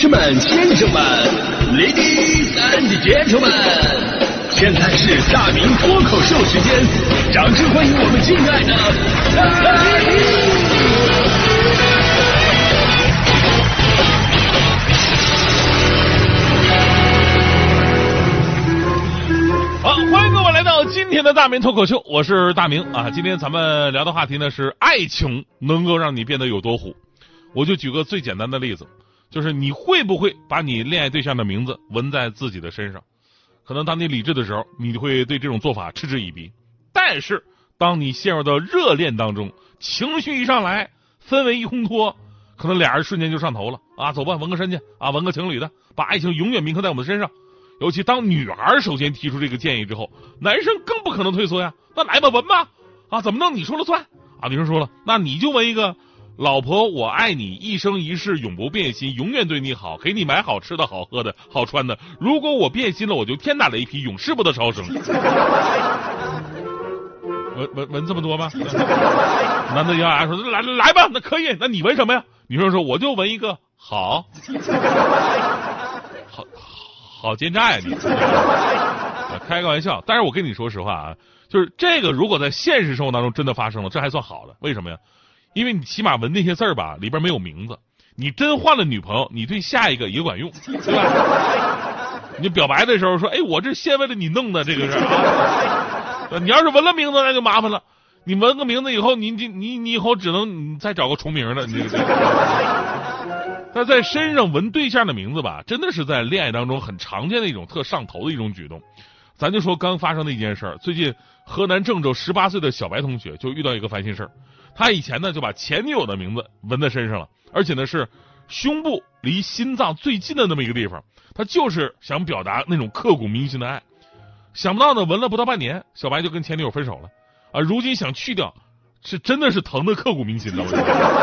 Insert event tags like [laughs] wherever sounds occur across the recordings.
士们、先生们，Ladies and Gentlemen，现在是大明脱口秀时间，掌声欢迎我们敬爱的！好，欢迎各位来到今天的大明脱口秀，我是大明啊。今天咱们聊的话题呢是爱情能够让你变得有多虎。我就举个最简单的例子，就是你会不会把你恋爱对象的名字纹在自己的身上？可能当你理智的时候，你会对这种做法嗤之以鼻。但是当你陷入到热恋当中，情绪一上来，氛围一烘托，可能俩人瞬间就上头了啊！走吧，纹个身去啊，纹个情侣的，把爱情永远铭刻在我们身上。尤其当女孩首先提出这个建议之后，男生更不可能退缩呀。那来吧，纹吧啊，怎么弄？你说了算啊！女生说了，那你就纹一个。老婆，我爱你，一生一世永不变心，永远对你好，给你买好吃的好喝的好穿的。如果我变心了，我就天打雷劈，永世不得超生。闻闻闻这么多吗？男的咬牙说：“来来吧，那可以。那你闻什么呀？”女生说：“我就闻一个好，[laughs] 好好奸诈呀你！[laughs] 开个玩笑。但是我跟你说实话啊，就是这个，如果在现实生活当中真的发生了，这还算好的。为什么呀？因为你起码纹那些字儿吧，里边没有名字。你真换了女朋友，你对下一个也管用，对吧？[laughs] 你表白的时候说：“哎，我这先为了你弄的，这个是啊。[laughs] ”你要是纹了名字，那就麻烦了。你纹个名字以后，你你你你以后只能你再找个重名的。你这个 [laughs] 但在身上纹对象的名字吧，真的是在恋爱当中很常见的一种特上头的一种举动。咱就说刚发生的一件事儿，最近河南郑州十八岁的小白同学就遇到一个烦心事儿。他以前呢就把前女友的名字纹在身上了，而且呢是胸部离心脏最近的那么一个地方，他就是想表达那种刻骨铭心的爱。想不到呢，纹了不到半年，小白就跟前女友分手了。啊，如今想去掉，是真的是疼的刻骨铭心的。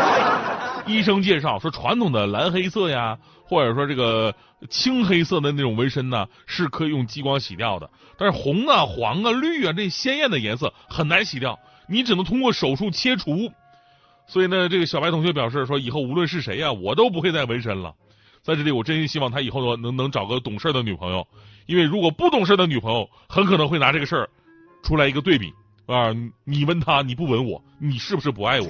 [laughs] 医生介绍说，传统的蓝黑色呀，或者说这个青黑色的那种纹身呢，是可以用激光洗掉的，但是红啊、黄啊、绿啊这鲜艳的颜色很难洗掉。你只能通过手术切除，所以呢，这个小白同学表示说，以后无论是谁呀，我都不会再纹身了。在这里，我真心希望他以后能能找个懂事的女朋友，因为如果不懂事的女朋友，很可能会拿这个事儿出来一个对比啊，你纹他，你不纹我，你是不是不爱我？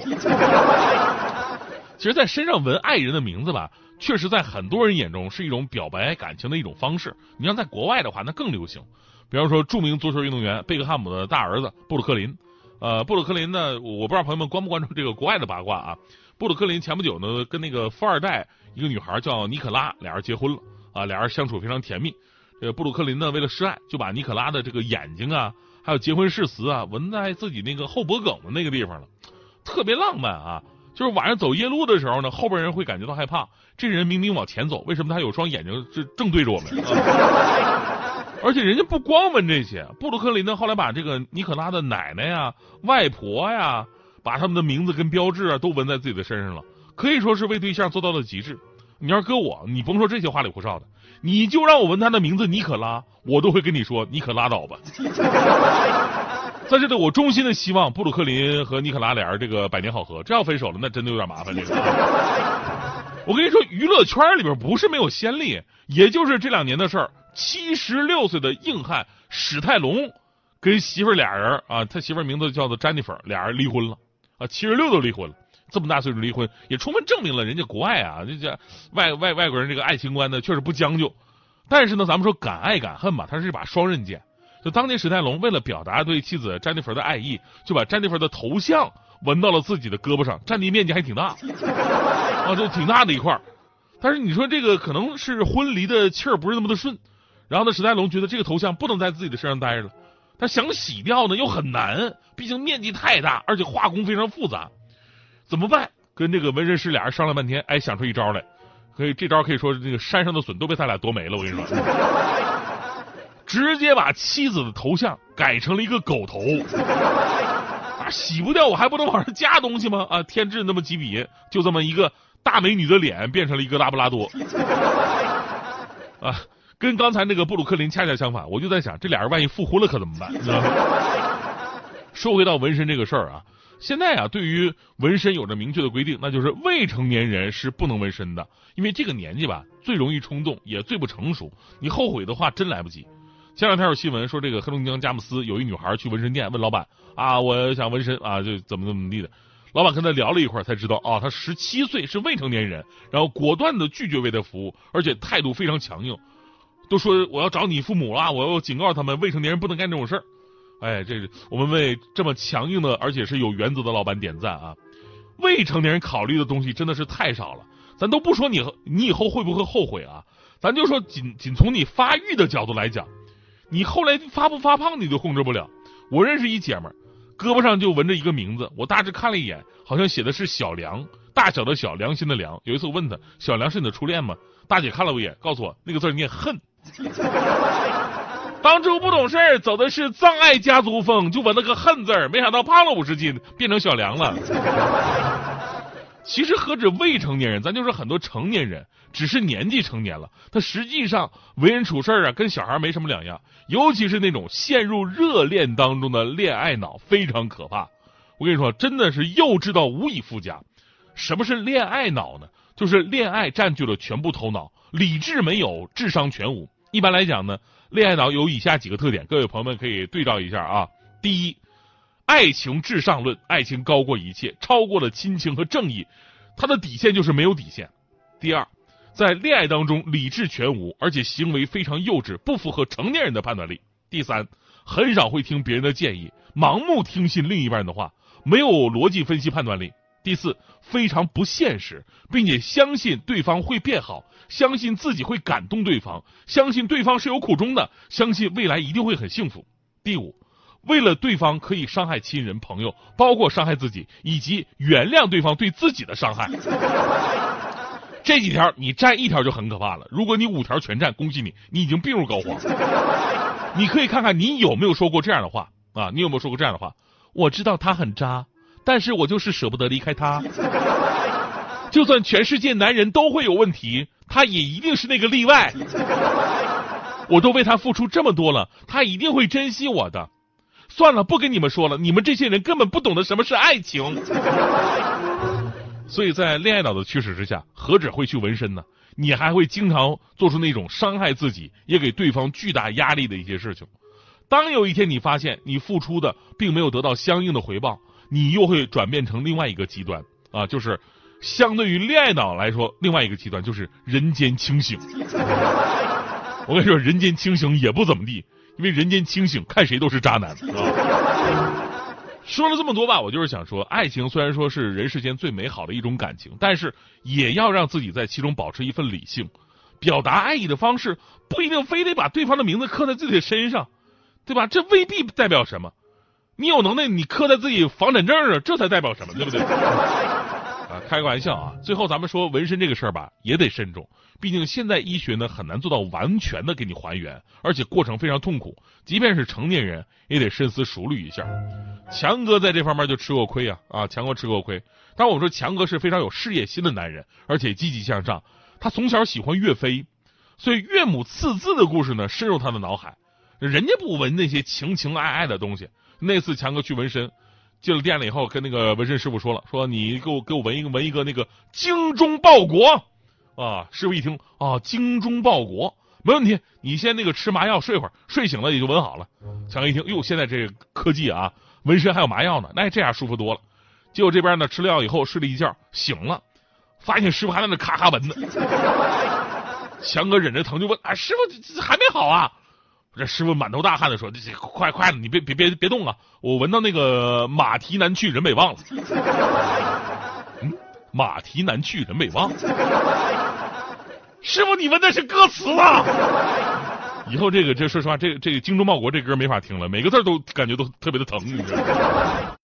其实，在身上纹爱人的名字吧，确实在很多人眼中是一种表白感情的一种方式。你像在国外的话，那更流行，比方说著名足球运动员贝克汉姆的大儿子布鲁克林。呃，布鲁克林呢，我不知道朋友们关不关注这个国外的八卦啊。布鲁克林前不久呢，跟那个富二代一个女孩叫尼可拉，俩人结婚了啊，俩人相处非常甜蜜。这布鲁克林呢，为了示爱，就把尼可拉的这个眼睛啊，还有结婚誓词啊，纹在自己那个后脖梗的那个地方了，特别浪漫啊。就是晚上走夜路的时候呢，后边人会感觉到害怕，这人明明往前走，为什么他有双眼睛是正对着我们？[laughs] 而且人家不光纹这些，布鲁克林呢后来把这个尼可拉的奶奶呀、外婆呀，把他们的名字跟标志啊都纹在自己的身上了，可以说是为对象做到了极致。你要搁我，你甭说这些花里胡哨的，你就让我纹他的名字尼可拉，我都会跟你说你可拉倒吧。[laughs] 在这里，我衷心的希望布鲁克林和尼可拉俩人这个百年好合，这要分手了，那真的有点麻烦。这个，[laughs] 我跟你说，娱乐圈里边不是没有先例，也就是这两年的事儿。七十六岁的硬汉史泰龙跟媳妇俩人啊，他媳妇名字叫做詹妮弗，俩人离婚了啊，七十六都离婚了，这么大岁数离婚，也充分证明了人家国外啊，这这外外外国人这个爱情观呢确实不将就。但是呢，咱们说敢爱敢恨吧，它是一把双刃剑。就当年史泰龙为了表达对妻子詹妮弗的爱意，就把詹妮弗的头像纹到了自己的胳膊上，占地面积还挺大 [laughs] 啊，就挺大的一块但是你说这个可能是婚离的气儿不是那么的顺。然后呢，史泰龙觉得这个头像不能在自己的身上待着了，他想洗掉呢又很难，毕竟面积太大，而且画工非常复杂，怎么办？跟这个纹身师俩人商量半天，哎，想出一招来，可以这招可以说这个山上的笋都被他俩夺没了。我跟你说，直接把妻子的头像改成了一个狗头，啊，洗不掉我还不能往上加东西吗？啊，添置那么几笔，就这么一个大美女的脸变成了一个拉布拉多，啊。跟刚才那个布鲁克林恰恰相反，我就在想，这俩人万一复婚了可怎么办？[laughs] 说回到纹身这个事儿啊，现在啊，对于纹身有着明确的规定，那就是未成年人是不能纹身的，因为这个年纪吧，最容易冲动，也最不成熟，你后悔的话真来不及。前两天有新闻说，这个黑龙江佳木斯有一女孩去纹身店问老板啊，我想纹身啊，就怎么怎么地的。老板跟他聊了一会儿，才知道啊，他十七岁是未成年人，然后果断的拒绝为他服务，而且态度非常强硬，都说我要找你父母了，我要警告他们，未成年人不能干这种事儿。哎，这我们为这么强硬的而且是有原则的老板点赞啊！未成年人考虑的东西真的是太少了，咱都不说你你以后会不会后悔啊，咱就说仅仅从你发育的角度来讲。你后来发不发胖，你都控制不了。我认识一姐们儿，胳膊上就纹着一个名字，我大致看了一眼，好像写的是小梁，大小的小，良心的良。有一次我问她，小梁是你的初恋吗？大姐看了我一眼，告诉我那个字念恨。[laughs] 当初不懂事儿，走的是葬爱家族风，就纹了个恨字儿，没想到胖了五十斤，变成小梁了。其实何止未成年人，咱就是很多成年人，只是年纪成年了，他实际上为人处事啊，跟小孩没什么两样。尤其是那种陷入热恋当中的恋爱脑，非常可怕。我跟你说，真的是幼稚到无以复加。什么是恋爱脑呢？就是恋爱占据了全部头脑，理智没有，智商全无。一般来讲呢，恋爱脑有以下几个特点，各位朋友们可以对照一下啊。第一。爱情至上论，爱情高过一切，超过了亲情和正义，他的底线就是没有底线。第二，在恋爱当中理智全无，而且行为非常幼稚，不符合成年人的判断力。第三，很少会听别人的建议，盲目听信另一半的话，没有逻辑分析判断力。第四，非常不现实，并且相信对方会变好，相信自己会感动对方，相信对方是有苦衷的，相信未来一定会很幸福。第五。为了对方可以伤害亲人朋友，包括伤害自己，以及原谅对方对自己的伤害，这几条你占一条就很可怕了。如果你五条全占，恭喜你，你已经病入膏肓。你可以看看你有没有说过这样的话啊？你有没有说过这样的话？我知道他很渣，但是我就是舍不得离开他。就算全世界男人都会有问题，他也一定是那个例外。我都为他付出这么多了，他一定会珍惜我的。算了，不跟你们说了，你们这些人根本不懂得什么是爱情。所以在恋爱脑的驱使之下，何止会去纹身呢？你还会经常做出那种伤害自己，也给对方巨大压力的一些事情。当有一天你发现你付出的并没有得到相应的回报，你又会转变成另外一个极端啊，就是相对于恋爱脑来说，另外一个极端就是人间清醒。我跟你说，人间清醒也不怎么地。因为人间清醒，看谁都是渣男。说了这么多吧，我就是想说，爱情虽然说是人世间最美好的一种感情，但是也要让自己在其中保持一份理性。表达爱意的方式不一定非得把对方的名字刻在自己的身上，对吧？这未必代表什么。你有能耐，你刻在自己房产证上，这才代表什么，对不对？啊开个玩笑啊！最后咱们说纹身这个事儿吧，也得慎重。毕竟现在医学呢很难做到完全的给你还原，而且过程非常痛苦。即便是成年人，也得深思熟虑一下。强哥在这方面就吃过亏啊啊！强哥吃过亏。但我说强哥是非常有事业心的男人，而且积极向上。他从小喜欢岳飞，所以岳母刺字的故事呢深入他的脑海。人家不纹那些情情爱爱的东西。那次强哥去纹身。进了店了以后，跟那个纹身师傅说了，说你给我给我纹一个纹一个那个精忠报国啊！师傅一听啊，精忠报国没问题，你先那个吃麻药睡会儿，睡醒了也就纹好了。强哥一听，哟，现在这科技啊，纹身还有麻药呢，那这样舒服多了。结果这边呢，吃了药以后睡了一觉，醒了，发现师傅还在那咔咔纹呢。强哥忍着疼就问，啊，师傅还没好啊？这师傅满头大汗的说：“这这快快的，你别别别别动啊！我闻到那个马蹄南去人北望了。嗯，马蹄南去人北望。师傅，你闻的是歌词啊！以后这个这说实话，这个这个精忠报国这歌没法听了，每个字都感觉都特别的疼，你知道吗？”